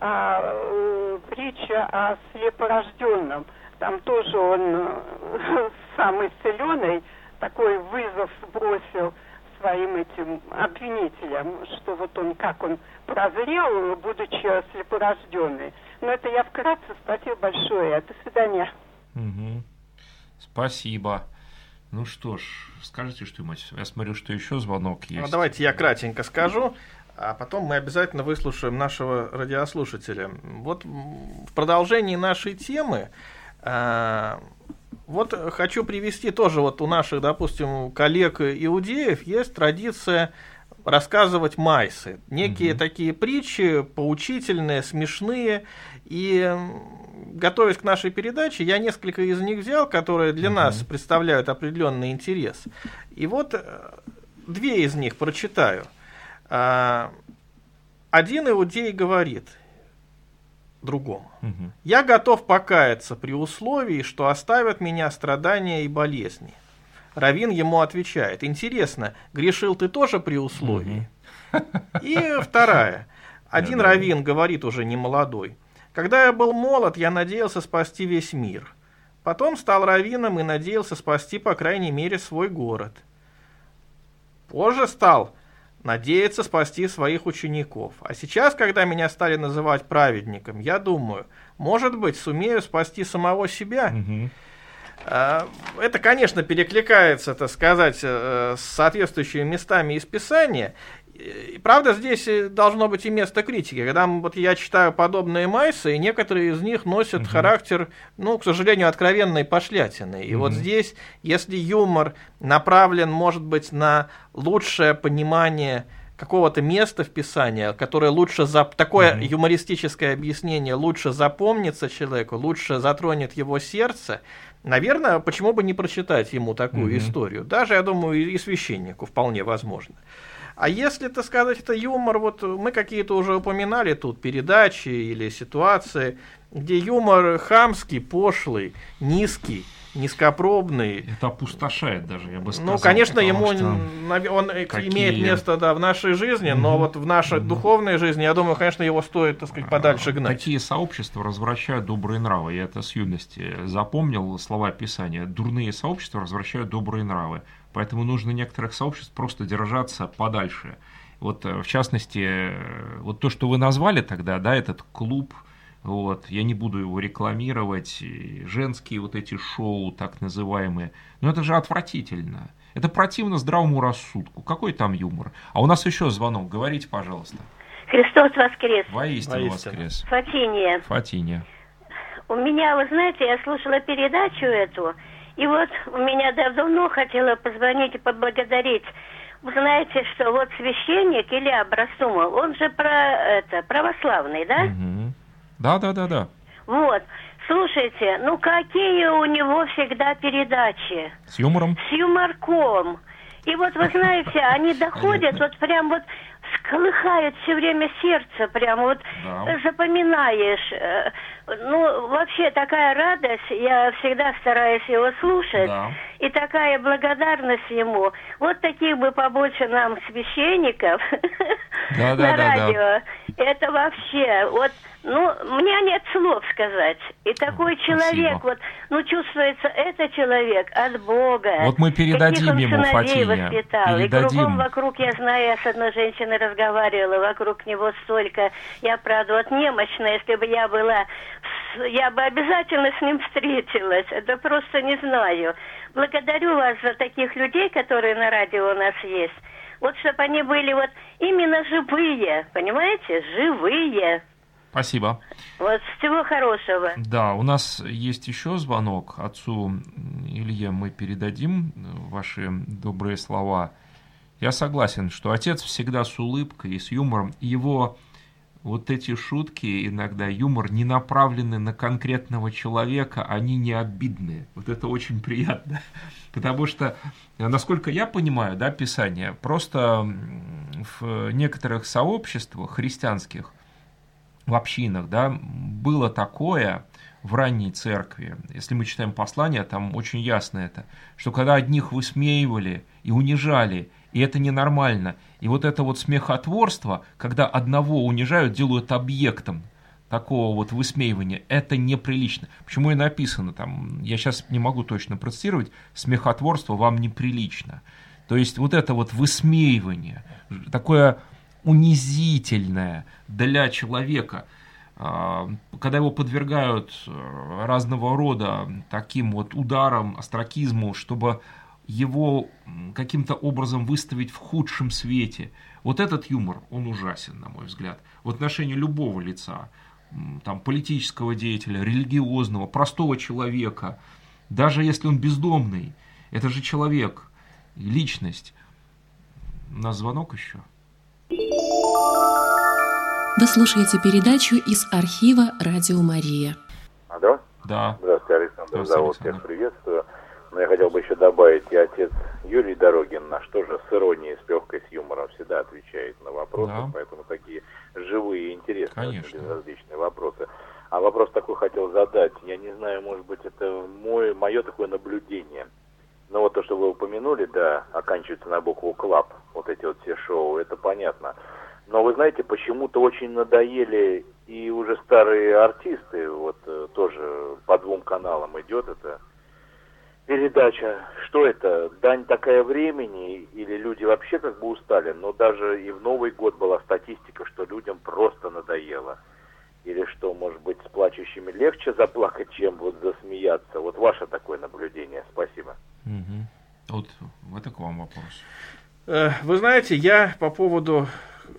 а, э, притча о слепорожденном. Там тоже он э, самый исцеленный такой вызов сбросил своим этим обвинителям, что вот он, как он прозрел, будучи слепорожденный. Но это я вкратце. Спасибо большое. До свидания. Угу. Спасибо. Ну что ж, скажите что-нибудь. Я смотрю, что еще звонок есть. Ну, давайте я кратенько скажу, а потом мы обязательно выслушаем нашего радиослушателя. Вот в продолжении нашей темы а, вот хочу привести тоже вот у наших, допустим, коллег иудеев есть традиция рассказывать майсы, некие угу. такие притчи, поучительные, смешные. И готовясь к нашей передаче, я несколько из них взял, которые для угу. нас представляют определенный интерес. И вот э, две из них прочитаю. А, один иудей говорит другому. Угу. Я готов покаяться при условии, что оставят меня страдания и болезни. Равин ему отвечает, интересно, грешил ты тоже при условии? И вторая. Один равин говорит уже не молодой. Когда я был молод, я надеялся спасти весь мир. Потом стал раввином и надеялся спасти, по крайней мере, свой город. Позже стал надеяться спасти своих учеников. А сейчас, когда меня стали называть праведником, я думаю, может быть, сумею спасти самого себя. Угу. А, это, конечно, перекликается, так сказать, э, с соответствующими местами из Писания. И, правда, здесь э, должно быть и место критики. Когда вот я читаю подобные майсы, и некоторые из них носят угу. характер, ну, к сожалению, откровенной пошлятины. И угу. вот здесь, если юмор направлен, может быть, на лучшее понимание какого-то места в Писании, которое лучше за такое mm юмористическое объяснение лучше запомнится человеку, лучше затронет его сердце, наверное, почему бы не прочитать ему такую mm историю? Даже, я думаю, и священнику вполне возможно. А если, так сказать, это юмор, вот мы какие-то уже упоминали тут передачи или ситуации, где юмор хамский, пошлый, низкий, низкопробный. Это опустошает даже, я бы сказал. Ну, конечно, ему он какие... имеет место да, в нашей жизни, но вот в нашей духовной жизни, я думаю, конечно, его стоит, так сказать, подальше гнать. Такие сообщества развращают добрые нравы. Я это с юности запомнил слова Писания. Дурные сообщества развращают добрые нравы. Поэтому нужно некоторых сообществ просто держаться подальше. Вот, э, в частности, э, вот то, что вы назвали тогда, да, этот клуб, вот, я не буду его рекламировать, женские вот эти шоу, так называемые, но это же отвратительно. Это противно здравому рассудку. Какой там юмор? А у нас еще звонок. Говорите, пожалуйста. Христос воскрес. Воистину, Воистину. воскрес. Фатиния. Фатиния. У меня, вы знаете, я слушала передачу эту, и вот у меня давно хотела позвонить и поблагодарить. Вы знаете, что вот священник Илья Брасумов, он же про это православный, да? Угу. Да, да, да, да. Вот. Слушайте, ну какие у него всегда передачи? С юмором? С юморком. И вот вы знаете, они доходят вот прям вот сколыхает все время сердце, прям вот да. запоминаешь. Ну, вообще такая радость, я всегда стараюсь его слушать. Да. и такая благодарность ему. Вот таких бы побольше нам священников да, да, на да, радио. Да. Это вообще, вот, ну, у меня нет слов сказать. И такой человек, Спасибо. вот, ну, чувствуется, это человек от Бога. Вот мы передадим Каких ему, Фатиня, воспитал. И передадим. кругом вокруг, я знаю, я с одной женщиной разговаривала, вокруг него столько. Я, правда, вот немощная, если бы я была, я бы обязательно с ним встретилась. Это просто не знаю. Благодарю вас за таких людей, которые на радио у нас есть. Вот чтобы они были вот именно живые, понимаете, живые. Спасибо. Вот всего хорошего. Да, у нас есть еще звонок. Отцу Илье мы передадим э, ваши добрые слова. Я согласен, что отец всегда с улыбкой и с юмором. Его вот эти шутки, иногда юмор, не направлены на конкретного человека, они не обидные. Вот это очень приятно. Потому что, э, насколько я понимаю, да, Писание, просто в некоторых сообществах христианских, в общинах, да, было такое в ранней церкви, если мы читаем послания, там очень ясно это, что когда одних высмеивали и унижали, и это ненормально, и вот это вот смехотворство, когда одного унижают, делают объектом такого вот высмеивания, это неприлично. Почему и написано там, я сейчас не могу точно процитировать, смехотворство вам неприлично. То есть вот это вот высмеивание, такое унизительное для человека, а, когда его подвергают э, разного рода таким вот ударам, астракизму, чтобы его каким-то образом выставить в худшем свете. Вот этот юмор, он ужасен, на мой взгляд, в отношении любого лица, там, политического деятеля, религиозного, простого человека, даже если он бездомный, это же человек, личность. У нас звонок еще. Вы слушаете передачу из архива «Радио Мария». Алло? Да. Здравствуйте, Александр Здравствуйте, Александр. всех приветствую. Но я хотел бы еще добавить, и отец Юрий Дорогин наш тоже с иронией, с легкой, с юмором всегда отвечает на вопросы, Да. поэтому такие живые интересные, Конечно. безразличные вопросы. А вопрос такой хотел задать, я не знаю, может быть, это мой, мое такое наблюдение. Но вот то, что вы упомянули, да, оканчивается на букву КЛАП, вот эти вот все шоу, это понятно. Но вы знаете, почему-то очень надоели и уже старые артисты, вот э, тоже по двум каналам идет это передача. Что это? Дань такая времени или люди вообще как бы устали? Но даже и в Новый год была статистика, что людям просто надоело. Или что, может быть, с плачущими легче заплакать, чем вот засмеяться? Вот ваше такое наблюдение. Спасибо. Мгм. Вот это к вам вопрос. Э, Вы знаете, я по поводу, э,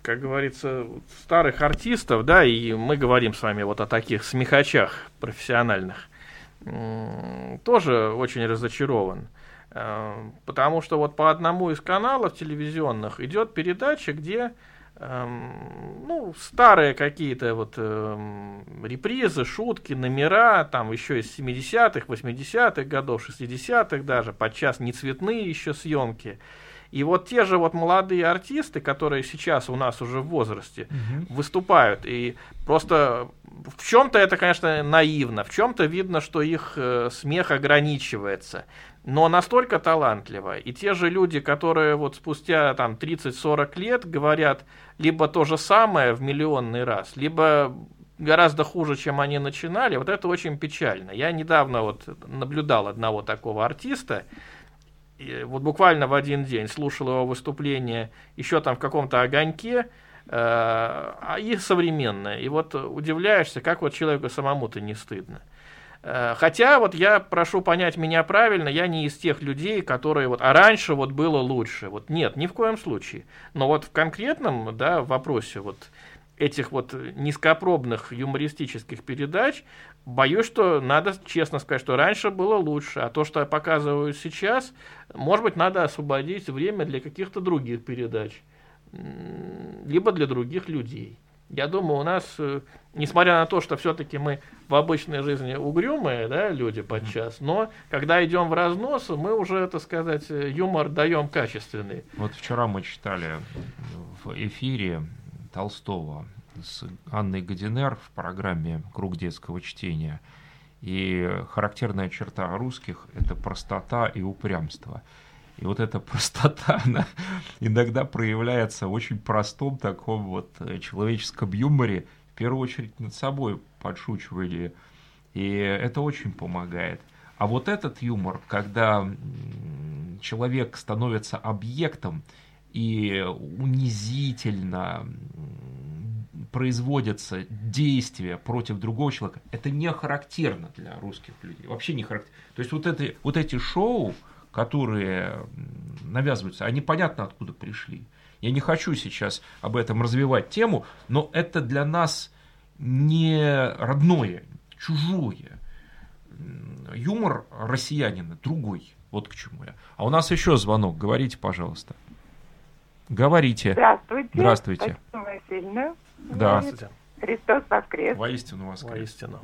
как говорится, старых артистов, да, и мы говорим с вами вот о таких смехачах профессиональных, тоже очень разочарован. Э, Потому что вот по одному из каналов телевизионных идет передача, где эм, ну, старые какие-то вот эм, репризы, шутки, номера, там еще из 70-х, 80-х годов, 60-х даже, подчас не цветные еще съемки. И вот те же вот молодые артисты, которые сейчас у нас уже в возрасте, выступают. И просто в чем-то это, конечно, наивно, в чем-то видно, что их э, смех ограничивается. Но настолько талантливо. И те же люди, которые вот спустя там 30-40 лет говорят либо то же самое в миллионный раз, либо гораздо хуже, чем они начинали, вот это очень печально. Я недавно вот наблюдал одного такого артиста, и вот буквально в один день слушал его выступление еще там в каком-то огоньке, э, а и современное. И вот удивляешься, как вот человеку самому-то не стыдно. Э, Хотя вот я прошу понять меня правильно, я не из тех людей, которые вот, а раньше вот было лучше. Вот нет, ни в коем случае. Но вот в конкретном, да, вопросе вот этих вот низкопробных юмористических передач, боюсь, что надо честно сказать, что раньше было лучше, а то, что показывают сейчас, может быть, надо освободить время для каких-то других передач, либо для других людей. Я думаю, у нас, э, несмотря на то, что все-таки мы в обычной жизни угрюмые да, люди подчас, но когда идем в разнос, мы уже, так сказать, э, юмор даем качественный. Вот вчера мы читали в эфире Толстого с Анной Гадинер в программе «Круг детского чтения». И характерная черта русских – это простота и упрямство. И вот эта простота, она иногда проявляется в очень простом таком вот э, человеческом юморе, в первую очередь над собой подшучивали. И это очень помогает. А вот этот юмор, когда человек становится объектом и унизительно производятся действия против другого человека, это не характерно для русских людей. Вообще не характерно. То есть вот, это, вот эти шоу, которые навязываются, они понятно откуда пришли. Я не хочу сейчас об этом развивать тему, но это для нас не родное, чужое. Юмор россиянина другой. Вот к чему я. А у нас еще звонок. Говорите, пожалуйста. Говорите. Здравствуйте. Здравствуйте. Татьяна да. Христос воскрес. Воистину воскрес. Воистину.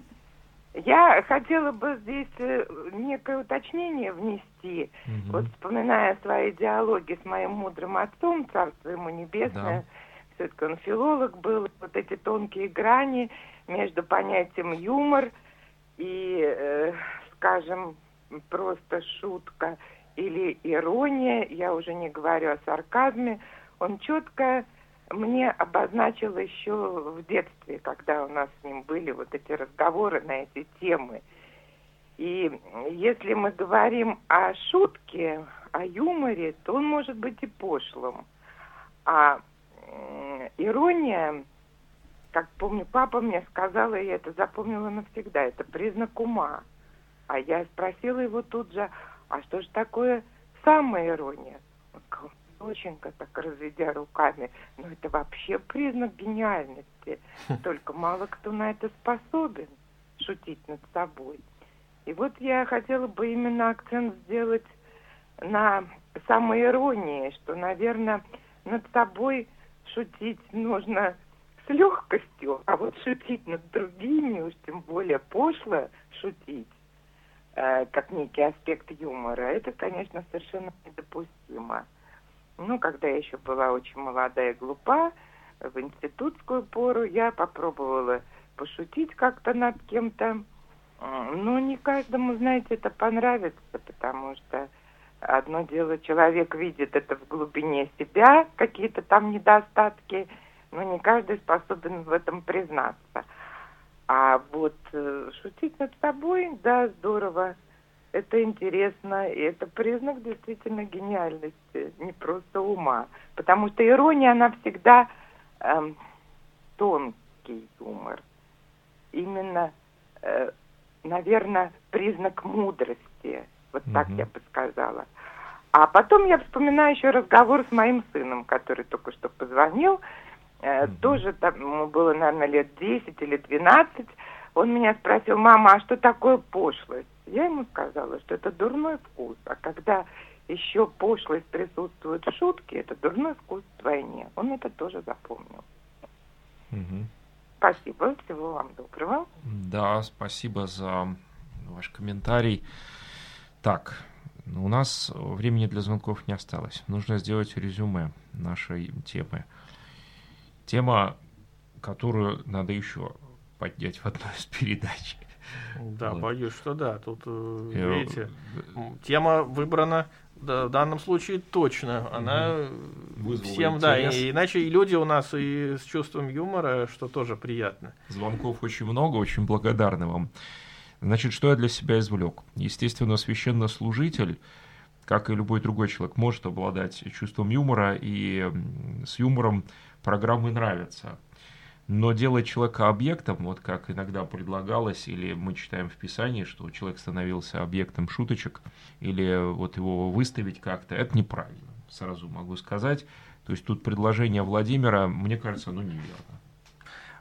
Я хотела бы здесь э, некое уточнение внести. Угу. Вот вспоминая свои диалоги с моим мудрым отцом, царство ему небесное, да. все-таки он филолог был, вот эти тонкие грани между понятием юмор и, э, скажем, просто шутка или ирония, я уже не говорю о сарказме, он четко мне обозначил еще в детстве, когда у нас с ним были вот эти разговоры на эти темы. И если мы говорим о шутке, о юморе, то он может быть и пошлым. А ирония, как помню, папа мне сказала, и я это запомнила навсегда, это признак ума. А я спросила его тут же, а что же такое самая ирония? Он сказал, доченька, так разведя руками, ну это вообще признак гениальности. Только мало кто на это способен, шутить над собой. И вот я хотела бы именно акцент сделать на самой иронии, что, наверное, над собой шутить нужно с легкостью, а вот шутить над другими, уж тем более пошло шутить, э, как некий аспект юмора, это, конечно, совершенно недопустимо. Ну, когда я еще была очень молодая и глупа, в институтскую пору я попробовала пошутить как-то над кем-то. Но не каждому, знаете, это понравится, потому что одно дело, человек видит это в глубине себя, какие-то там недостатки, но не каждый способен в этом признаться. А вот э, шутить над собой, да, здорово это интересно, и это признак действительно гениальности, не просто ума. Потому что ирония, она всегда эм, тонкий юмор. Именно, э, наверное, признак мудрости. Вот так угу. я бы сказала. А потом я вспоминаю еще разговор с моим сыном, который только что позвонил. Э, угу. Тоже там, ему было, наверное, лет 10 или 12. Он меня спросил, мама, а что такое пошлость? Я ему сказала, что это дурной вкус, а когда еще пошлость присутствует в шутке, это дурной вкус вдвойне. Он это тоже запомнил. Угу. Спасибо, всего вам доброго. Да, спасибо за ваш комментарий. Так, у нас времени для звонков не осталось. Нужно сделать резюме нашей темы. Тема, которую надо еще поднять в одной из передач. Да, вот. боюсь, что да. Тут, э, Я... видите, тема выбрана да, в данном случае точно. Она Вызвала всем, интерес. да, и, иначе и люди у нас и с чувством юмора, что тоже приятно. Звонков очень много, очень благодарны вам. Значит, что я для себя извлек? Естественно, священнослужитель, как и любой другой человек, может обладать чувством юмора, и с юмором программы нравятся. Но делать человека объектом, вот как иногда предлагалось, или мы читаем в Писании, что человек становился объектом шуточек, или вот его выставить как-то, это неправильно, сразу могу сказать. То есть тут предложение Владимира, мне кажется, ну неверно.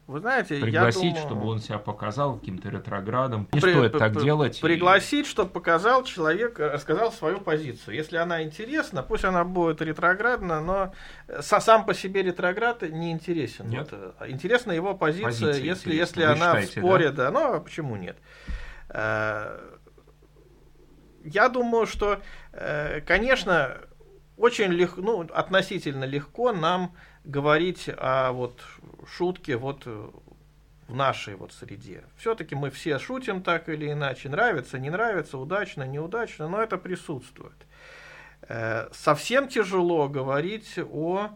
Вы знаете, пригласить, я думаю... чтобы он себя показал каким-то ретроградом. Не при, стоит так делать. Пригласить, и... чтобы показал человек, э, рассказал свою позицию. Если она интересна, пусть она будет ретроградна, но сам по себе ретроград не интересен. Нет. Вот. Э, интересна его позиция, позиция если, если она считаете, в споре, да? да, ну а почему нет? Э, я думаю, что, конечно, очень легко, ну, относительно легко нам говорить о вот шутке вот в нашей вот среде. Все-таки мы все шутим так или иначе, нравится, не нравится, удачно, неудачно, но это присутствует. Э, совсем тяжело говорить о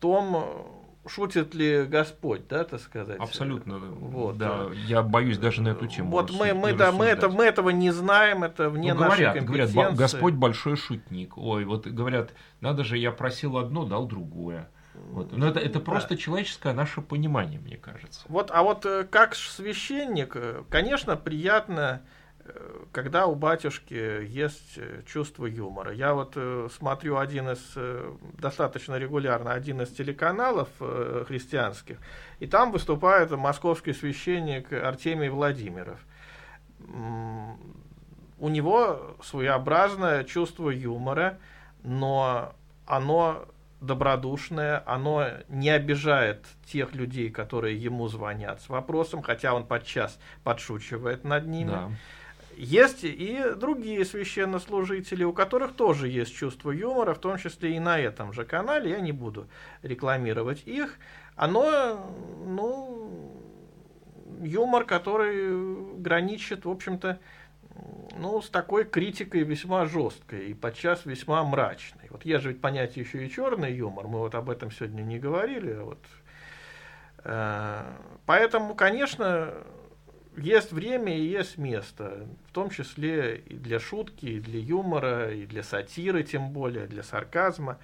том, шутит ли Господь, да, так сказать. Абсолютно. Вот. Да, я боюсь даже на эту тему. Вот мы, мы, да, мы, это, мы этого не знаем, это вне ну, говорят, нашей компетенции. Говорят, Господь большой шутник. Ой, вот говорят, надо же, я просил одно, дал другое. Вот. Но это, это просто да. человеческое наше понимание, мне кажется. Вот, а вот э, как священник, э, конечно, приятно когда у батюшки есть э, чувство юмора. Я вот э, смотрю один из, э, достаточно регулярно, один из телеканалов христианских, и там выступает московский священник Артемий Владимиров. У него своеобразное чувство юмора, но оно добродушное, оно не обижает тех людей, которые ему звонят с вопросом, хотя он подчас подшучивает над ними. Да. Есть и другие священнослужители, у которых тоже есть чувство юмора, в том числе и на этом же канале, я не буду рекламировать их. Оно, ну, юмор, который граничит, в общем-то, ну, с такой критикой весьма жесткой и подчас весьма мрачной. Вот есть же ведь понятие еще и черный юмор, мы вот об этом сегодня не говорили, а вот э, Поэтому, конечно, есть время и есть место, в том числе и для шутки, и для юмора, и для сатиры, тем более, для сарказма.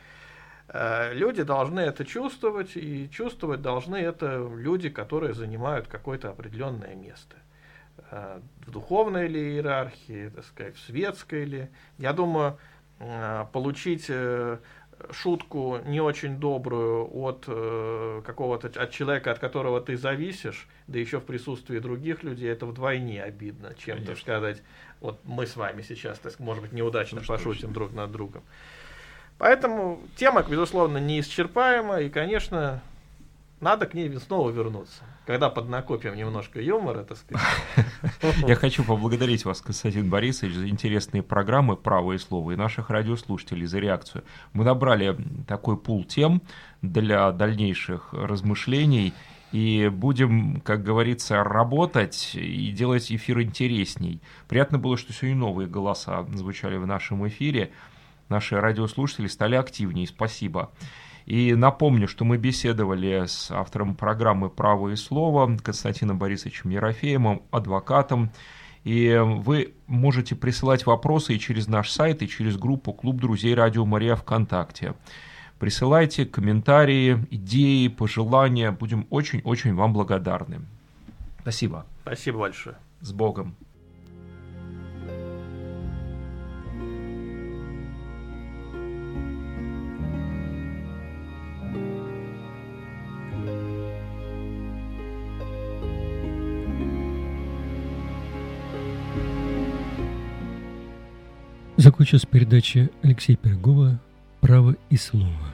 Э, люди должны это чувствовать, и чувствовать должны это люди, которые занимают какое-то определенное место. Э, в духовной ли иерархии, так сказать, в светской ли. Я думаю, получить шутку не очень добрую от э, какого-то от человека, от которого ты зависишь, да еще в присутствии других людей, это вдвойне обидно, чем, Конечно. так сказать, вот мы с вами сейчас, так, может быть, неудачно ну, пошутим друг над другом. Поэтому тема, безусловно, неисчерпаема, и, конечно, надо к ней снова вернуться. Когда поднакопим немножко юмора, так сказать. Я хочу поблагодарить вас, Константин Борисович, за интересные программы «Право и слово» и наших радиослушателей за реакцию. Мы набрали такой пул тем для дальнейших размышлений и будем, как говорится, работать и делать эфир интересней. Приятно было, что сегодня новые голоса звучали в нашем эфире. Наши радиослушатели стали активнее. Спасибо. И напомню, что мы беседовали с автором программы «Право и слово» Константином Борисовичем Ерофеевым, адвокатом. И вы можете присылать вопросы и через наш сайт, и через группу «Клуб друзей Радио Мария ВКонтакте». Присылайте комментарии, идеи, пожелания. Будем очень-очень вам благодарны. Спасибо. Спасибо большое. С Богом. Закончилась передача Алексея Пирогова «Право и слово».